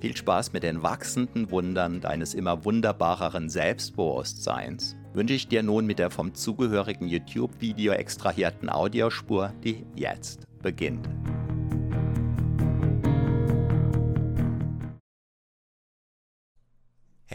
Viel Spaß mit den wachsenden Wundern deines immer wunderbareren Selbstbewusstseins wünsche ich dir nun mit der vom zugehörigen YouTube-Video extrahierten Audiospur, die jetzt beginnt.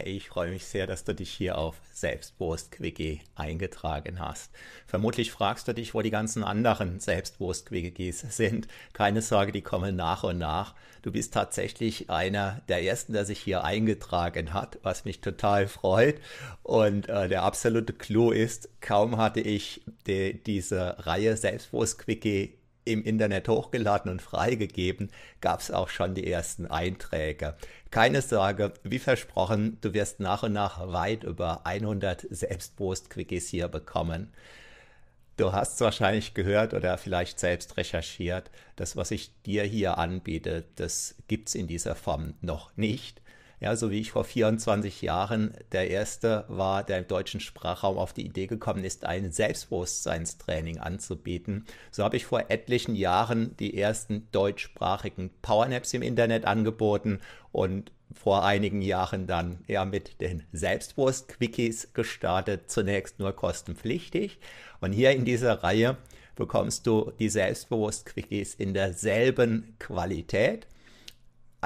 Ich freue mich sehr, dass du dich hier auf Selbstbewusst-Quickie eingetragen hast. Vermutlich fragst du dich, wo die ganzen anderen Selbstbewusst-Quickies sind. Keine Sorge, die kommen nach und nach. Du bist tatsächlich einer der ersten, der sich hier eingetragen hat, was mich total freut. Und äh, der absolute Clou ist, kaum hatte ich die, diese Reihe Selbstbewusst-Quickie im Internet hochgeladen und freigegeben, gab es auch schon die ersten Einträge. Keine Sorge, wie versprochen, du wirst nach und nach weit über 100 Selbstpost-Quickies hier bekommen. Du hast es wahrscheinlich gehört oder vielleicht selbst recherchiert. Das, was ich dir hier anbiete, das gibt es in dieser Form noch nicht. Ja, so wie ich vor 24 Jahren der Erste war, der im deutschen Sprachraum auf die Idee gekommen ist, ein Selbstbewusstseinstraining anzubieten. So habe ich vor etlichen Jahren die ersten deutschsprachigen Powernaps im Internet angeboten und vor einigen Jahren dann eher mit den Selbstbewusst-Quickies gestartet, zunächst nur kostenpflichtig. Und hier in dieser Reihe bekommst du die Selbstbewusst-Quickies in derselben Qualität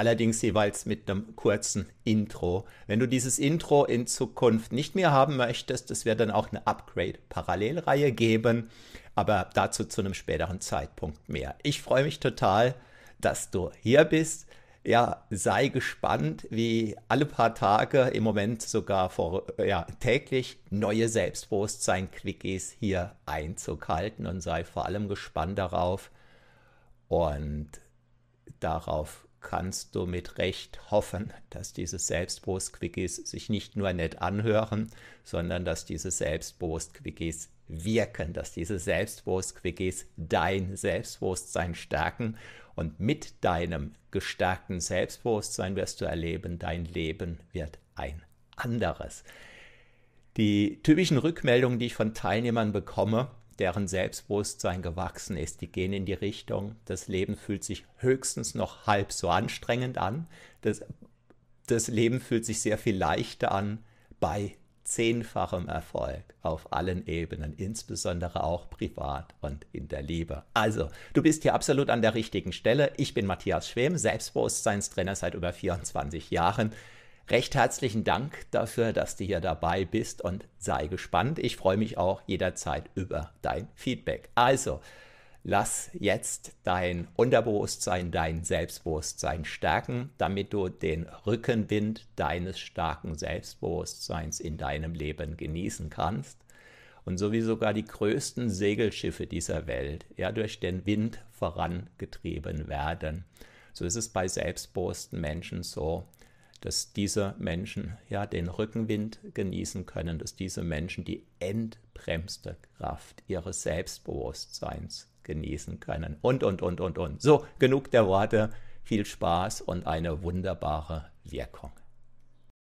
allerdings jeweils mit einem kurzen Intro. Wenn du dieses Intro in Zukunft nicht mehr haben möchtest, es wird dann auch eine Upgrade-Parallelreihe geben, aber dazu zu einem späteren Zeitpunkt mehr. Ich freue mich total, dass du hier bist. ja, sei gespannt, wie alle paar Tage, im Moment sogar vor, ja, täglich neue Selbstbewusstsein-Quickies hier Einzug halten und sei vor allem gespannt darauf und darauf kannst du mit Recht hoffen, dass diese Selbstbewusst-Quickies sich nicht nur nett anhören, sondern dass diese Selbstbewusst-Quickies wirken, dass diese Selbstbewusst-Quickies dein Selbstbewusstsein stärken und mit deinem gestärkten Selbstbewusstsein wirst du erleben, dein Leben wird ein anderes. Die typischen Rückmeldungen, die ich von Teilnehmern bekomme, deren Selbstbewusstsein gewachsen ist, die gehen in die Richtung, das Leben fühlt sich höchstens noch halb so anstrengend an, das, das Leben fühlt sich sehr viel leichter an bei zehnfachem Erfolg auf allen Ebenen, insbesondere auch privat und in der Liebe. Also, du bist hier absolut an der richtigen Stelle. Ich bin Matthias Schwem, Selbstbewusstseinstrainer seit über 24 Jahren. Recht herzlichen Dank dafür, dass du hier dabei bist und sei gespannt. Ich freue mich auch jederzeit über dein Feedback. Also, lass jetzt dein Unterbewusstsein, dein Selbstbewusstsein stärken, damit du den Rückenwind deines starken Selbstbewusstseins in deinem Leben genießen kannst und so wie sogar die größten Segelschiffe dieser Welt ja durch den Wind vorangetrieben werden. So ist es bei selbstbewussten Menschen so, dass diese Menschen ja den Rückenwind genießen können, dass diese Menschen die entbremste Kraft ihres Selbstbewusstseins genießen können und, und, und, und, und. So, genug der Worte, viel Spaß und eine wunderbare Wirkung.